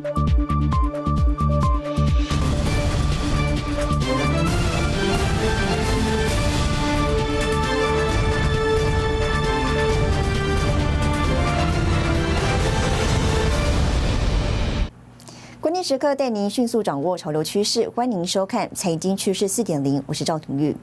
关时刻带您迅速掌握潮流趋势，欢迎收看《财经趋势四点零》，我是赵廷玉。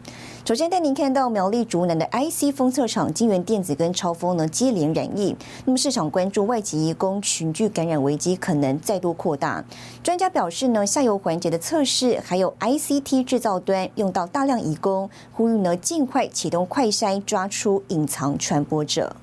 首先带您看到苗栗竹南的 IC 封测厂金源电子跟超风呢接连染疫，那么市场关注外籍移工群聚感染危机可能再度扩大。专家表示呢，下游环节的测试还有 ICT 制造端用到大量移工，呼吁呢尽快启动快筛，抓出隐藏传播者。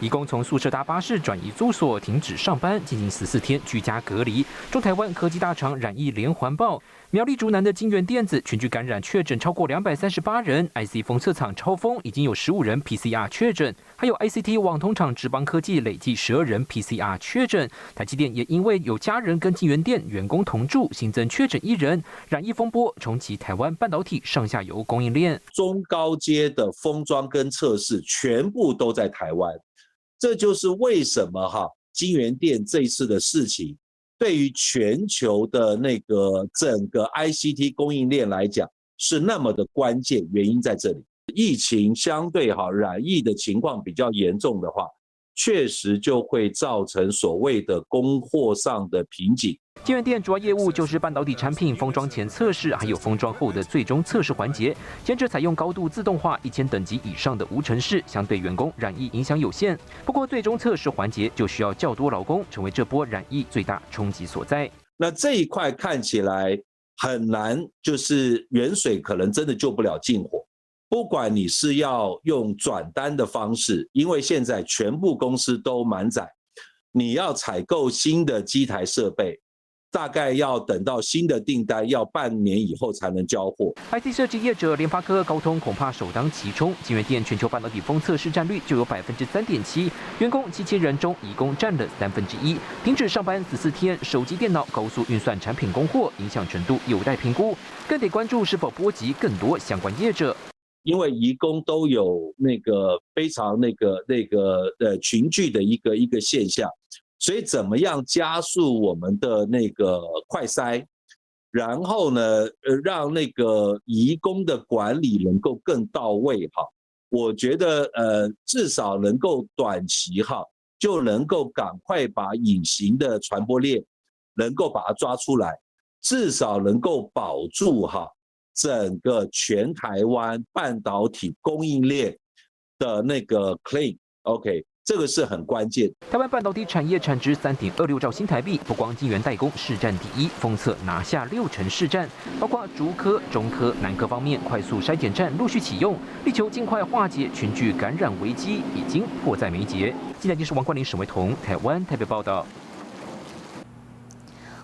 移工从宿舍搭巴士转移住所，停止上班，进行十四天居家隔离。中台湾科技大厂染疫连环爆，苗栗竹南的金源电子群聚感染确诊超过两百三十八人，IC 封测厂超风已经有十五人 PCR 确诊，还有 ICT 网通厂智邦科技累计十二人 PCR 确诊。台积电也因为有家人跟金源电员工同住，新增确诊一人，染疫风波冲击台湾半导体上下游供应链，中高阶的封装跟测试全部都在台湾。这就是为什么哈金源店这一次的事情，对于全球的那个整个 ICT 供应链来讲是那么的关键，原因在这里。疫情相对哈染疫的情况比较严重的话。确实就会造成所谓的供货上的瓶颈。金源店主要业务就是半导体产品封装前测试，还有封装后的最终测试环节。坚持采用高度自动化、一千等级以上的无尘室，相对员工染疫影响有限。不过，最终测试环节就需要较多劳工，成为这波染疫最大冲击所在。那这一块看起来很难，就是远水可能真的救不了近火。不管你是要用转单的方式，因为现在全部公司都满载，你要采购新的机台设备，大概要等到新的订单要半年以后才能交货。IC 设计业者联发科、高通恐怕首当其冲，金源店全球半导体封测市占率就有百分之三点七，员工七千人中，一共占了三分之一，停止上班十四天，手机、电脑高速运算产品供货，影响程度有待评估，更得关注是否波及更多相关业者。因为移工都有那个非常那个那个呃群聚的一个一个现象，所以怎么样加速我们的那个快筛，然后呢，呃，让那个移工的管理能够更到位哈？我觉得呃，至少能够短期哈，就能够赶快把隐形的传播链能够把它抓出来，至少能够保住哈。整个全台湾半导体供应链的那个 clean，OK，这个是很关键。台湾半导体产业产值三点二六兆新台币，不光晶圆代工市占第一，封测拿下六成市占，包括竹科、中科、南科方面快速筛检站陆续启用，力求尽快化解群聚感染危机，已经迫在眉睫。记者：金视王冠林、沈维彤，台湾台北报道。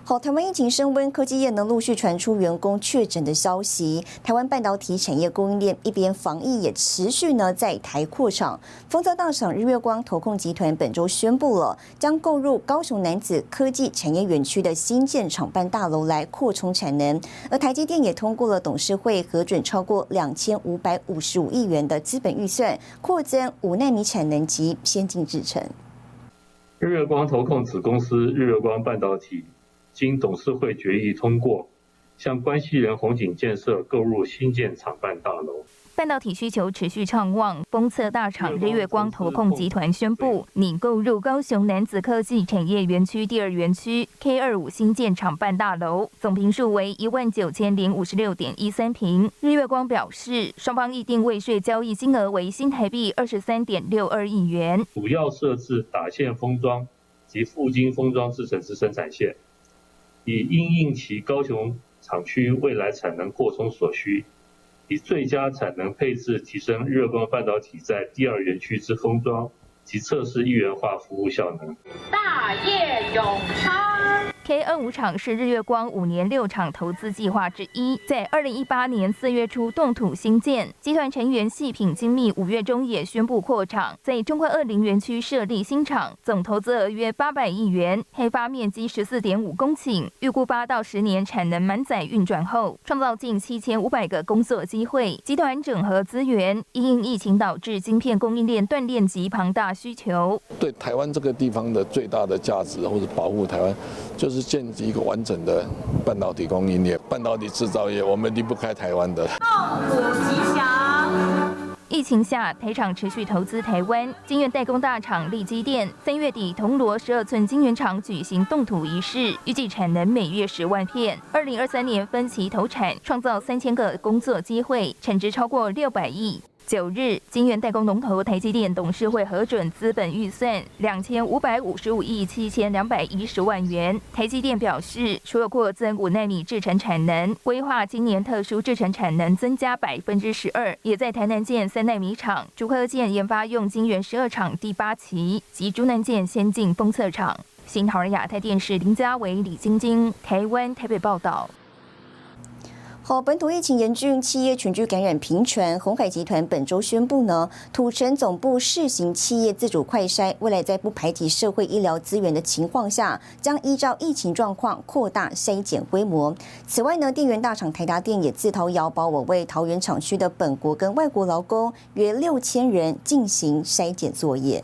好，台湾疫情升温，科技业呢陆续传出员工确诊的消息。台湾半导体产业供应链一边防疫，也持续呢在台扩厂。丰泽大厂日月光投控集团本周宣布了，将购入高雄男子科技产业园区的新建厂办大楼来扩充产能。而台积电也通过了董事会核准超过两千五百五十五亿元的资本预算，扩增五纳米产能及先进制程。日月光投控子公司日月光半导体。经董事会决议通过，向关系人红景建设购入新建厂办大楼。半导体需求持续畅旺，封测大厂日月光投控集团宣布拟购入高雄男子科技产业园区第二园区 K 二五新建厂办大楼，总坪数为一万九千零五十六点一三平。日月光表示，双方议定未税交易金额为新台币二十三点六二亿元，主要设置打线封装及附晶封装制程之生产线。以应应其高雄厂区未来产能扩充所需，以最佳产能配置提升热光半导体在第二园区之封装及测试一元化服务效能。大业永昌。K N 五厂是日月光五年六厂投资计划之一，在二零一八年四月初动土兴建。集团成员细品精密五月中也宣布扩厂，在中快二零园区设立新厂，总投资额约八百亿元，开发面积十四点五公顷，预估八到十年产能满载运转后，创造近七千五百个工作机会。集团整合资源，因疫情导致晶片供应链断裂及庞大需求。对台湾这个地方的最大的价值，或者保护台湾，就是是建立一个完整的半导体供应链、半导体制造业，我们离不开台湾的。吉祥。疫情下，台厂持续投资台湾，晶圆代工大厂立基电三月底铜锣十二寸晶圆厂举行动土仪式，预计产能每月十万片，二零二三年分期投产，创造三千个工作机会，产值超过六百亿。九日，晶圆代工龙头台积电董事会核准资本预算两千五百五十五亿七千两百一十万元。台积电表示，除了扩增五纳米制程产能，规划今年特殊制程产能增加百分之十二，也在台南建三纳米厂，竹科建研发用晶圆十二厂第八期及竹南建先进封测厂。新唐人亚太电视林家伟、李晶晶，台湾台北报道。好，本土疫情严峻，企业群聚感染频传。红海集团本周宣布呢，土城总部试行企业自主快筛，未来在不排挤社会医疗资源的情况下，将依照疫情状况扩大筛检规模。此外呢，电源大厂台达电也自掏腰包，我为桃园厂区的本国跟外国劳工约六千人进行筛检作业。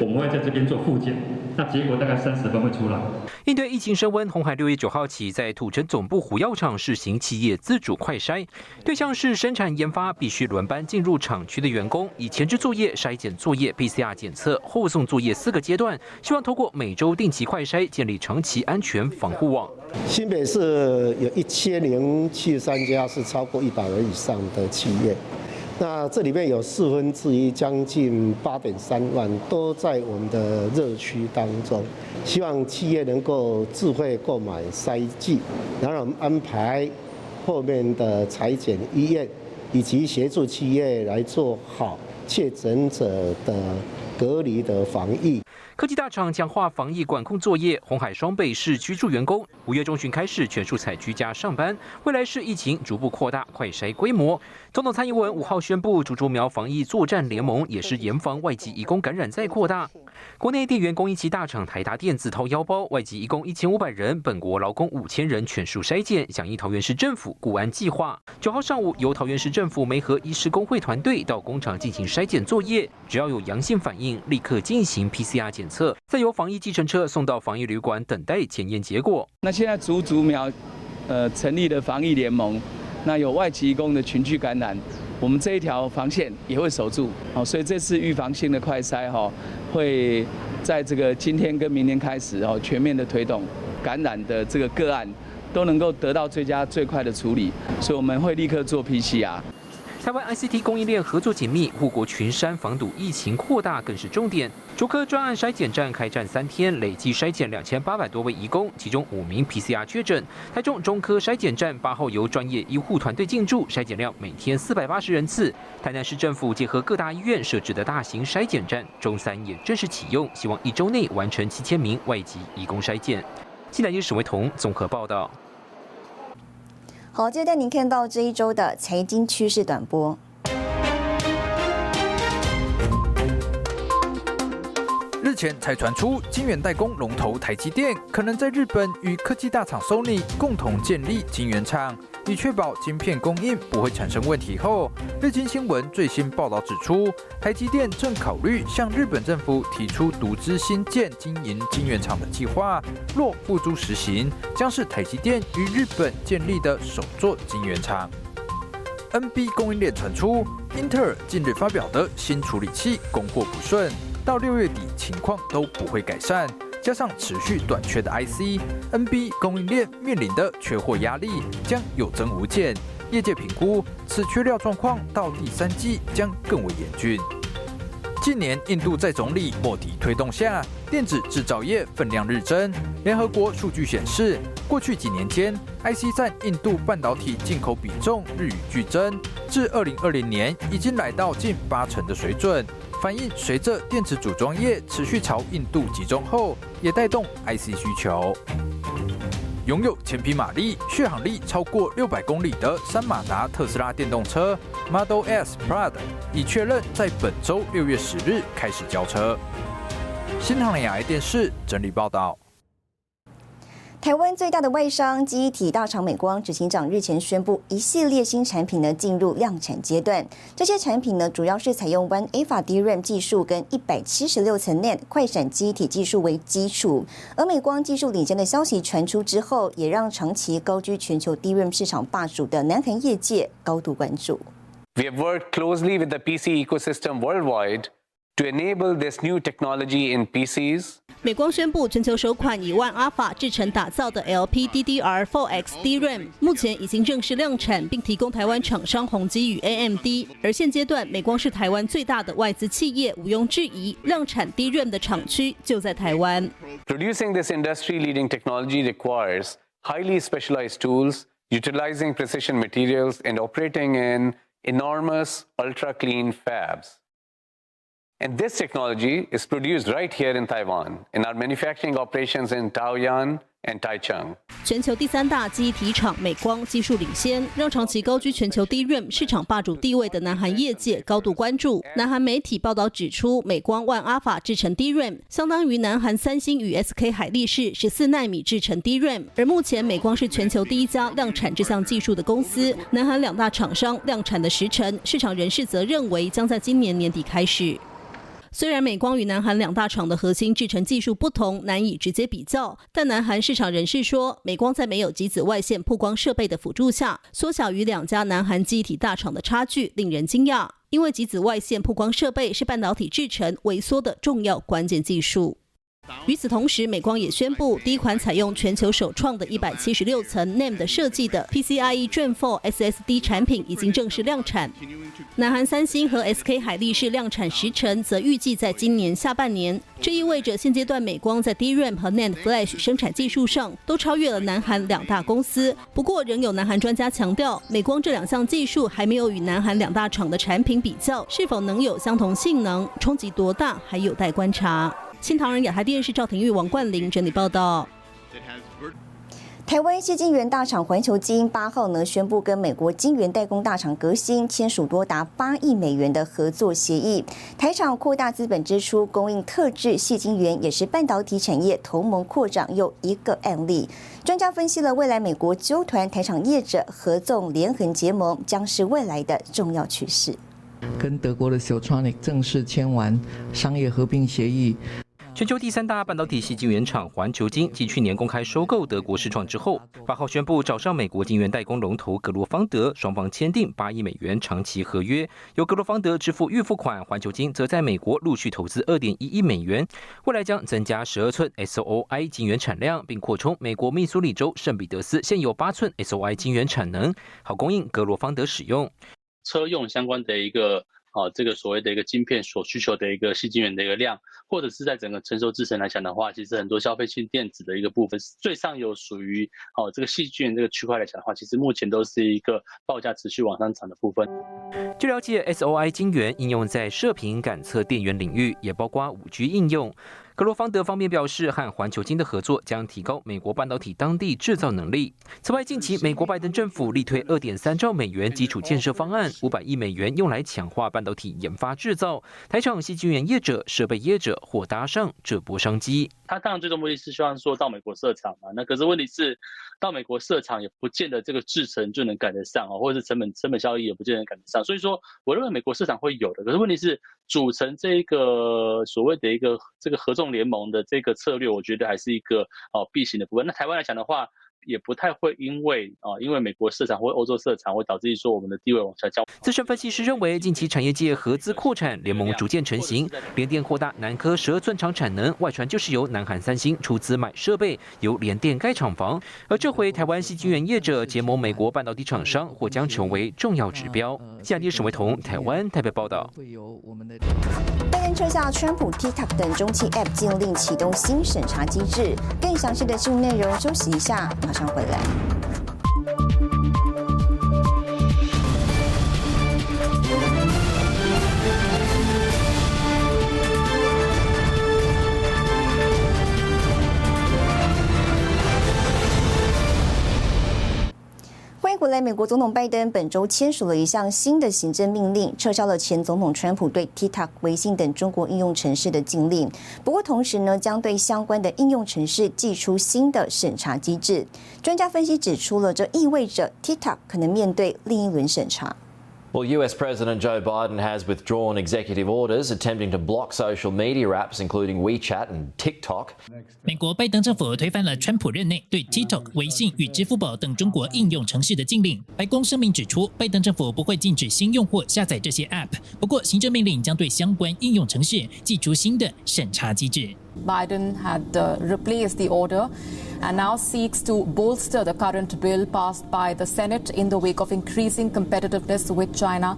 我们会在这边做复检，那结果大概三十分会出来。应对疫情升温，红海六月九号起在土城总部虎药厂试行企业自主快筛，对象是生产研发必须轮班进入厂区的员工，以前置作业、筛检作业、PCR 检测、后送作业四个阶段，希望透过每周定期快筛，建立长期安全防护网。新北市有一千零七十三家是超过一百人以上的企业。那这里面有四分之一，将近八点三万，都在我们的热区当中。希望企业能够智慧购买筛剂，然后我们安排后面的裁剪医院，以及协助企业来做好确诊者的隔离的防疫。科技大厂强化防疫管控作业，红海双北市居住员工五月中旬开始全数采居家上班。未来是疫情逐步扩大快筛规模。总统蔡英文五号宣布，竹竹苗防疫作战联盟也是严防外籍移工感染再扩大。国内电源供应器大厂台达电自掏腰包，外籍移工一千五百人，本国劳工五千人全数筛检，响应桃园市政府固安计划。九号上午，由桃园市政府媒合医师工会团队到工厂进行筛检作业，只要有阳性反应，立刻进行 PCR 检。检测，再由防疫计程车送到防疫旅馆等待检验结果。那现在竹竹苗，呃，成立的防疫联盟，那有外籍工的群聚感染，我们这一条防线也会守住。好，所以这次预防性的快筛哈，会在这个今天跟明天开始哦，全面的推动感染的这个个案都能够得到最佳最快的处理。所以我们会立刻做 PCR。台湾 ICT 供应链合作紧密，护国群山，防堵疫情扩大更是重点。竹科专案筛检站开战三天，累计筛检两千八百多位移工，其中五名 PCR 确诊。台中中科筛检站八号由专业医护团队进驻，筛检量每天四百八十人次。台南市政府结合各大医院设置的大型筛检站，中三也正式启用，希望一周内完成七千名外籍移工筛检。记者史维彤综合报道。好，接着带您看到这一周的财经趋势短波。日前才传出，晶圆代工龙头台积电可能在日本与科技大厂 Sony 共同建立晶圆厂。以确保晶片供应不会产生问题后，日经新闻最新报道指出，台积电正考虑向日本政府提出独资新建经营晶圆厂的计划。若付诸实行，将是台积电与日本建立的首座晶圆厂。NB 供应链传出，英特尔近日发表的新处理器供货不顺，到六月底情况都不会改善。加上持续短缺的 IC，NB 供应链面临的缺货压力将有增无减。业界评估，此缺料状况到第三季将更为严峻。近年，印度在总理莫迪推动下，电子制造业分量日增。联合国数据显示，过去几年间，IC 占印度半导体进口比重日与剧增，至二零二零年已经来到近八成的水准。反映随着电池组装业持续朝印度集中后，也带动 IC 需求。拥有千匹马力、续航力超过六百公里的三马达特斯拉电动车 Model S Plaid 已确认在本周六月十日开始交车。新唐人亚电视整理报道。台湾最大的外商记忆体大厂美光执行长日前宣布，一系列新产品呢进入量产阶段。这些产品呢，主要是采用 One Alpha DRAM 技术跟一百七十六层 NAND 快闪记忆体技术为基础。而美光技术领先的消息传出之后，也让长期高居全球 DRAM 市场霸主的南韩业界高度关注。We have worked closely with the PC ecosystem worldwide to enable this new technology in PCs. 美光宣布，全球首款以万阿法制成打造的 LPDDR4X DRAM，目前已经正式量产，并提供台湾厂商宏基与 AMD。而现阶段，美光是台湾最大的外资企业，毋庸置疑，量产 DRAM 的厂区就在台湾。Producing this industry-leading technology requires highly specialized tools, utilizing precision materials, and operating in enormous ultra-clean fabs. And this technology is produced right here in Taiwan, in our manufacturing operations in Taoyuan and Taichung. 全球第三大记忆体厂美光技术领先，让长期高居全球 DRAM 市场霸主地位的南韩业界高度关注。南韩媒体报道指出，美光万阿法制成 DRAM，相当于南韩三星与 SK 海力士十四纳米制成 DRAM。而目前美光是全球第一家量产这项技术的公司，南韩两大厂商量产的时程，市场人士则认为将在今年年底开始。虽然美光与南韩两大厂的核心制程技术不同，难以直接比较，但南韩市场人士说，美光在没有极紫外线曝光设备的辅助下，缩小与两家南韩机体大厂的差距，令人惊讶。因为极紫外线曝光设备是半导体制程萎缩的重要关键技术。与此同时，美光也宣布，第一款采用全球首创的176层 NAND 的设计的 PCIe Gen 4 SSD 产品已经正式量产。南韩三星和 SK 海力士量产时程则预计在今年下半年。这意味着现阶段美光在 DRAM 和 NAND Flash 生产技术上都超越了南韩两大公司。不过，仍有南韩专家强调，美光这两项技术还没有与南韩两大厂的产品比较，是否能有相同性能，冲击多大还有待观察。新唐人亚太电视赵廷玉、王冠玲整理报道。台湾谢晶圆大厂环球基因八号呢宣布跟美国晶圆代工大厂革新签署多达八亿美元的合作协议。台厂扩大资本支出，供应特制矽晶圆，也是半导体产业同盟扩展又一个案例。专家分析了未来美国纠团台厂业者合纵连横结盟，将是未来的重要趋势。跟德国的 Siltronic 正式签完商业合并协议。全球第三大半导体系晶圆厂环球晶继去年公开收购德国视创之后，八号宣布找上美国晶圆代工龙头格罗方德，双方签订八亿美元长期合约，由格罗方德支付预付款，环球晶则在美国陆续投资二点一亿美元，未来将增加十二寸 SOI 晶圆产量，并扩充美国密苏里州圣彼得斯现有八寸 SOI 晶圆产能，好供应格罗方德使用。车用相关的一个。啊，这个所谓的一个晶片所需求的一个细晶圆的一个量，或者是在整个成熟制程来讲的话，其实很多消费性电子的一个部分，最上游属于哦这个细晶圆这个区块来讲的话，其实目前都是一个报价持续往上涨的部分。据了解，SOI 晶圆应用在射频感测电源领域，也包括五 G 应用。格罗方德方面表示，和环球晶的合作将提高美国半导体当地制造能力。此外，近期美国拜登政府力推二点三兆美元基础建设方案，五百亿美元用来强化半导体研发制造。台厂系晶圆业者、设备业者或搭上这波商机。他当然最终目的是希望说到美国设厂嘛，那可是问题是，到美国设厂也不见得这个制程就能赶得上啊，或者是成本成本效益也不见得赶得上。所以说，我认为美国市场会有的，可是问题是组成这一个所谓的一个这个合作联盟的这个策略，我觉得还是一个哦必行的部分。那台湾来讲的话。也不太会因为啊，因为美国市场或欧洲市场会导致说我们的地位往下降。资深分析师认为，近期产业界合资扩产联盟逐渐成型，联电扩大南科十二寸厂产能，外传就是由南韩三星出资买设备，由联电盖厂房。而这回台湾系晶圆业者结盟美国半导体厂商，或将成为重要指标。下列沈维彤，台湾台北报道。拜登撤下川普 TikTok 等中期 App 禁令，启动新审查机制。更详细的新闻内容，休息一下。马上回来。回来，美国总统拜登本周签署了一项新的行政命令，撤销了前总统川普对 TikTok、微信等中国应用城市的禁令。不过，同时呢，将对相关的应用城市寄出新的审查机制。专家分析指出了，这意味着 TikTok 可能面对另一轮审查。Well, US President Joe Biden has withdrawn executive orders attempting to block social media apps, including WeChat and TikTok. 美国拜登政府推翻了川普任内对 TikTok、微信与支付宝等中国应用程式的禁令。白宫声明指出，拜登政府不会禁止新用户下载这些 App，不过行政命令将对相关应用程式寄出新的审查机制。 Biden had uh, replaced the order. and now seeks to bolster the current bill passed by the Senate in the wake of increasing competitiveness with China.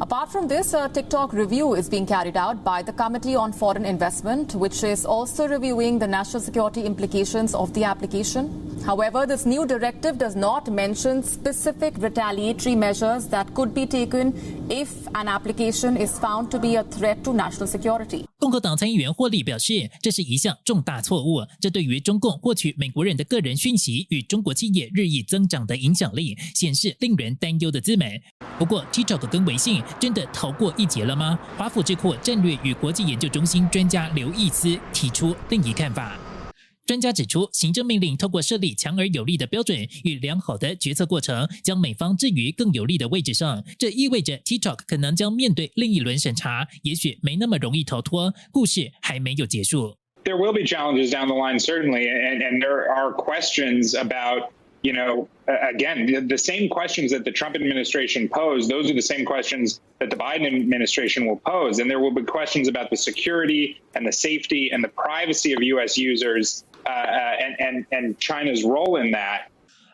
Apart from this, a TikTok review is being carried out by the Committee on Foreign Investment, which is also reviewing the national security implications of the application. However, this new directive does not mention specific retaliatory measures that could be taken if an application is found to be a threat to national security. 共和党参议员霍利表示，这是一项重大错误，这对于中共获取美国人的个人讯息与中国企业日益增长的影响力，显示令人担忧的资本。不过，TikTok 跟微信真的逃过一劫了吗？华府智库战略与国际研究中心专家刘易斯提出另一看法。专家指出，行政命令透过设立强而有力的标准与良好的决策过程，将美方置于更有利的位置上。这意味着 TikTok 可能将面对另一轮审查，也许没那么容易逃脱。故事还没有结束。There will be challenges down the line, certainly, and and there are questions about. You know, again, the, the same questions that the Trump administration posed, those are the same questions that the Biden administration will pose. And there will be questions about the security and the safety and the privacy of U.S. users and and and China's role in that.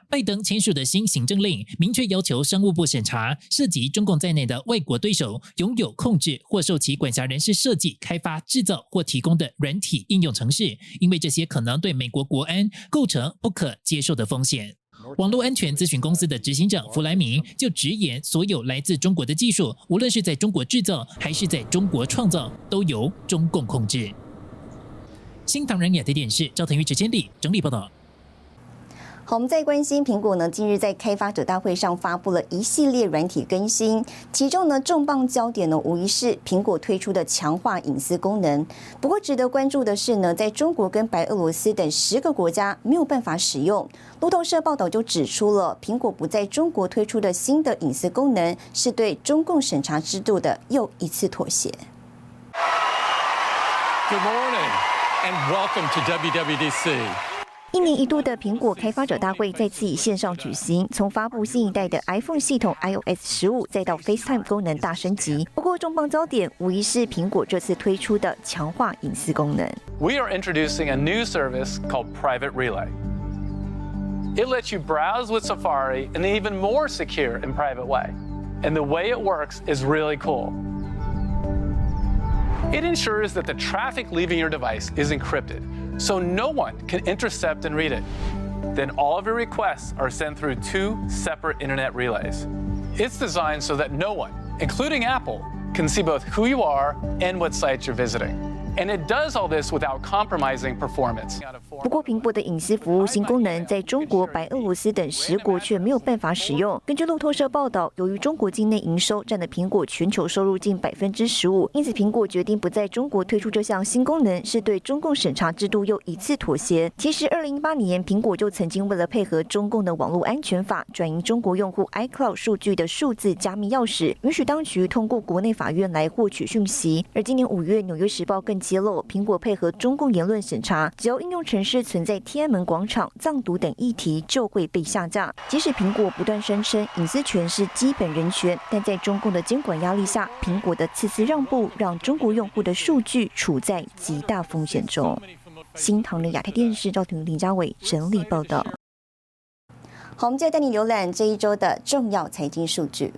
拜登签署的新行政令明确要求商务部审查涉及中共在内的外国对手拥有控制或受其管辖人士设计、开发、制造或提供的软体应用程式，因为这些可能对美国国安构成不可接受的风险。网络安全咨询公司的执行长弗莱明就直言，所有来自中国的技术，无论是在中国制造还是在中国创造，都由中共控制。新唐人亚太电视赵腾宇、指千里整理报道。好，我们再关心苹果呢，近日在开发者大会上发布了一系列软体更新，其中呢重磅焦点呢无疑是苹果推出的强化隐私功能。不过值得关注的是呢，在中国跟白俄罗斯等十个国家没有办法使用。路透社报道就指出了，苹果不在中国推出的新的隐私功能，是对中共审查制度的又一次妥协。Good morning. and welcome to WWDC. 一年一度的苹果开发者大会再次以线上举行，从发布新一代的 iPhone 系统 iOS 十五，再到 FaceTime 功能大升级。不过重磅焦点无疑是苹果这次推出的强化隐私功能。We are introducing a new service called Private Relay. It lets you browse with Safari in an even more secure and private way. And the way it works is really cool. It ensures that the traffic leaving your device is encrypted, so no one can intercept and read it. Then all of your requests are sent through two separate internet relays. It's designed so that no one, including Apple, can see both who you are and what sites you're visiting. And it does all this without compromising performance. 不过，苹果的隐私服务新功能在中国、白俄罗斯等十国却没有办法使用。根据路透社报道，由于中国境内营收占了苹果全球收入近百分之十五，因此苹果决定不在中国推出这项新功能，是对中共审查制度又一次妥协。其实，二零一八年苹果就曾经为了配合中共的网络安全法，转移中国用户 iCloud 数据的数字加密钥匙，允许当局通过国内法院来获取讯息。而今年五月，《纽约时报》更揭露，苹果配合中共言论审查，只要应用程式存在天安门广场、藏独等议题，就会被下架。即使苹果不断声称隐私权是基本人权，但在中共的监管压力下，苹果的次次让步，让中国用户的数据处在极大风险中。新唐的亚太电视赵婷、林家伟整理报道。好，我们接着带你浏览这一周的重要财经数据。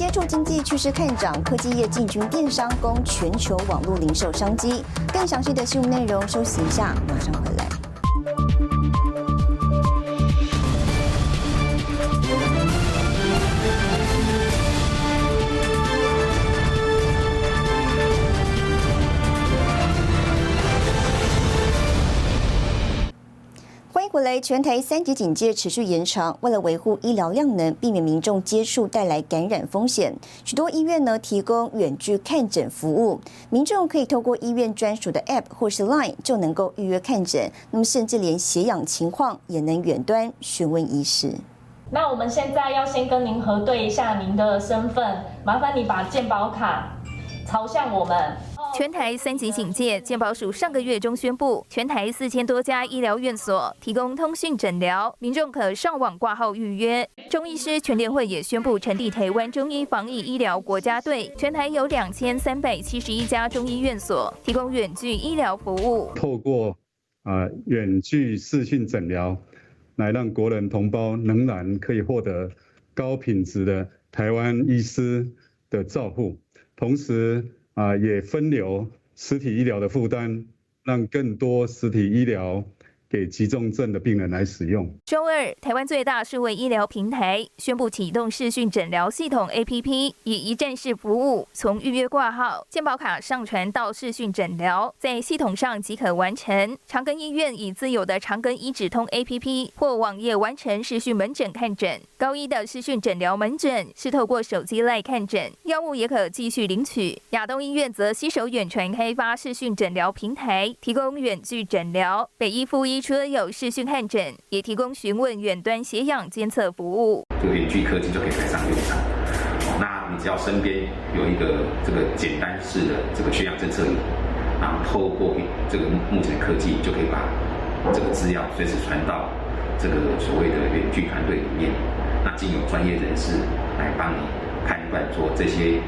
接触经济趋势看涨，科技业进军电商，供全球网络零售商机。更详细的新闻内容，休息一下，马上回来。来，全台三级警戒持续延长。为了维护医疗量能，避免民众接触带来感染风险，许多医院呢提供远距看诊服务。民众可以透过医院专属的 App 或是 Line 就能够预约看诊。那么，甚至连血氧情况也能远端询问医师。那我们现在要先跟您核对一下您的身份，麻烦你把健保卡朝向我们。全台三级警戒，健保署上个月中宣布，全台四千多家医疗院所提供通讯诊疗，民众可上网挂号预约。中医师全联会也宣布成立台湾中医防疫医疗国家队，全台有两千三百七十一家中医院所提供远距医疗服务。透过啊远距视讯诊疗，来让国人同胞仍然可以获得高品质的台湾医师的照护，同时。啊，也分流实体医疗的负担，让更多实体医疗。给急重症的病人来使用。周二，台湾最大数位医疗平台宣布启动视讯诊疗系统 APP，以一站式服务，从预约挂号、健保卡上传到视讯诊疗，在系统上即可完成。长庚医院以自有的长庚医指通 APP 或网页完成视讯门诊看诊。高医的视讯诊疗门诊是透过手机来看诊，药物也可继续领取。亚东医院则携手远传开发视讯诊疗平台，提供远距诊疗。北医附医。除了有视讯看诊，也提供询问远端血氧监测服务。这个远距科技就可以派上用场。那你只要身边有一个这个简单式的这个血氧侦测仪，然后透过这个目前的科技，就可以把这个资料随时传到这个所谓的远距团队里面。那经有专业人士来帮你判断做这些。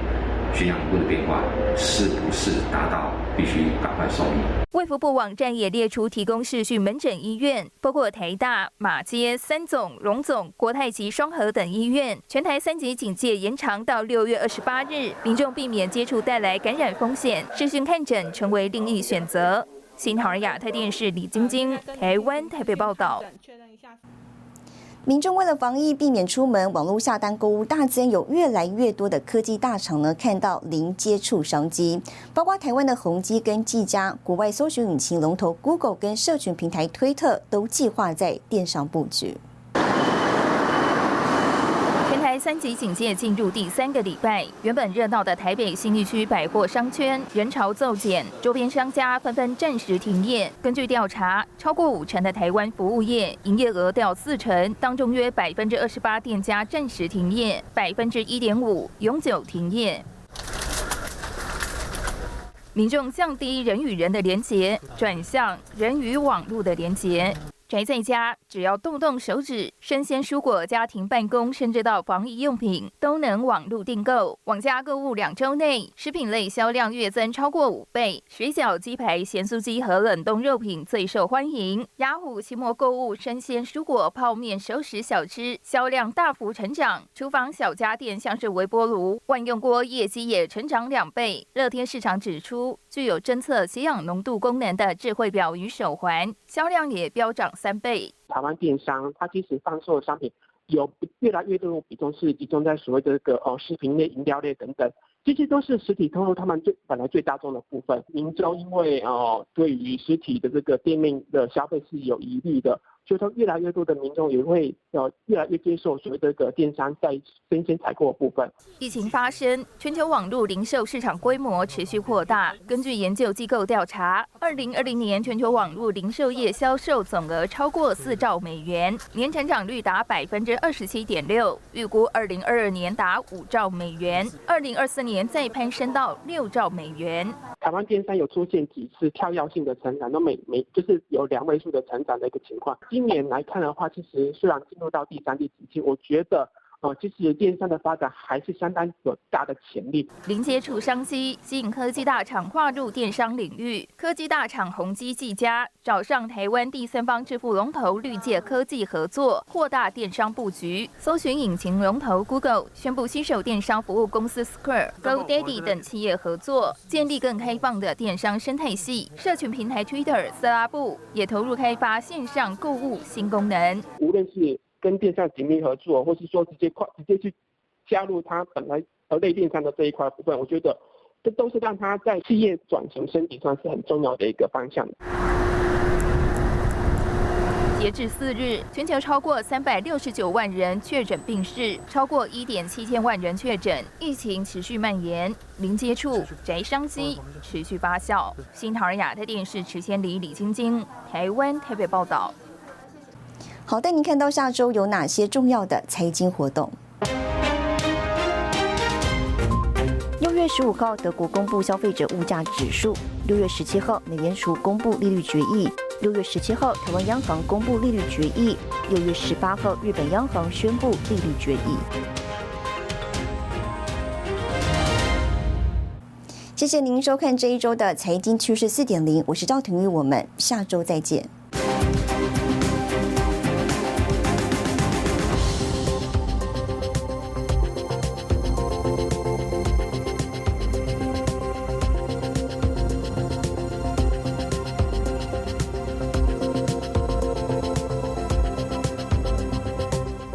血氧部的变化是不是达到必须赶快送医？卫福部网站也列出提供视讯门诊医院，包括台大、马街、三总、荣总、国泰及双河等医院。全台三级警戒延长到六月二十八日，民众避免接触带来感染风险，视讯看诊成为另一选择。新唐亚太电视李晶晶，台湾台北报道。民众为了防疫，避免出门，网络下单购物大增，有越来越多的科技大厂呢看到零接触商机，包括台湾的宏基跟技嘉，国外搜寻引擎龙头 Google 跟社群平台推特都计划在电商布局。三级警戒进入第三个礼拜，原本热闹的台北新义区百货商圈人潮骤减，周边商家纷纷暂时停业。根据调查，超过五成的台湾服务业营业额掉四成，当中约百分之二十八店家暂时停业，百分之一点五永久停业。民众降低人与人的连结，转向人与网络的连结。宅在家，只要动动手指，生鲜蔬果、家庭办公，甚至到防疫用品，都能网络订购。网家购物两周内，食品类销量月增超过五倍。水饺、鸡排、咸酥鸡和冷冻肉品最受欢迎。雅虎期末购物，生鲜蔬果、泡面、熟食小吃销量大幅成长。厨房小家电，像是微波炉、万用锅，业绩也成长两倍。乐天市场指出，具有侦测血氧浓度功能的智慧表与手环，销量也飙涨。三倍。台湾电商它其实贩售的商品有越来越多的比重是集中在所谓的这个哦食品类、饮料类等等，这些都是实体通路他们最本来最大众的部分。民众因为哦对于实体的这个店面的消费是有疑虑的。所以说，越来越多的民众也会要越来越接受所谓的个电商在生鲜采购的部分。疫情发生，全球网络零售市场规模持续扩大。根据研究机构调查，二零二零年全球网络零售业销售总额超过四兆美元，年成长率达百分之二十七点六。预估二零二二年达五兆美元，二零二四年再攀升到六兆美元。台湾电商有出现几次跳跃性的成长，都每每就是有两位数的成长的一个情况。今年来看的话，其实虽然进入到第三、第四季，我觉得哦，其实电商的发展还是相当有大的潜力。零接触商机吸引科技大厂跨入电商领域，科技大厂宏基技嘉找上台湾第三方支付龙头绿界科技合作，扩大电商布局。搜寻引擎龙头 Google 宣布携手电商服务公司 Square、GoDaddy 等企业合作，建立更开放的电商生态系。社群平台 Twitter、色拉布也投入开发线上购物新功能。无论是跟电商紧密合作，或是说直接快直接去加入他本来呃类电商的这一块部分，我觉得这都是让他在企业转型升级上是很重要的一个方向。截至四日，全球超过三百六十九万人确诊病逝，超过一点七千万人确诊，疫情持续蔓延，零接触宅商机持续发酵。新唐尔亚太电视池千里、李晶晶，台湾台北报道。好，带您看到下周有哪些重要的财经活动。六月十五号，德国公布消费者物价指数；六月十七号，美联储公布利率决议；六月十七号，台湾央行公布利率决议；六月十八号，日本央行宣布利率决议。谢谢您收看这一周的财经趋势四点零，我是赵廷玉，我们下周再见。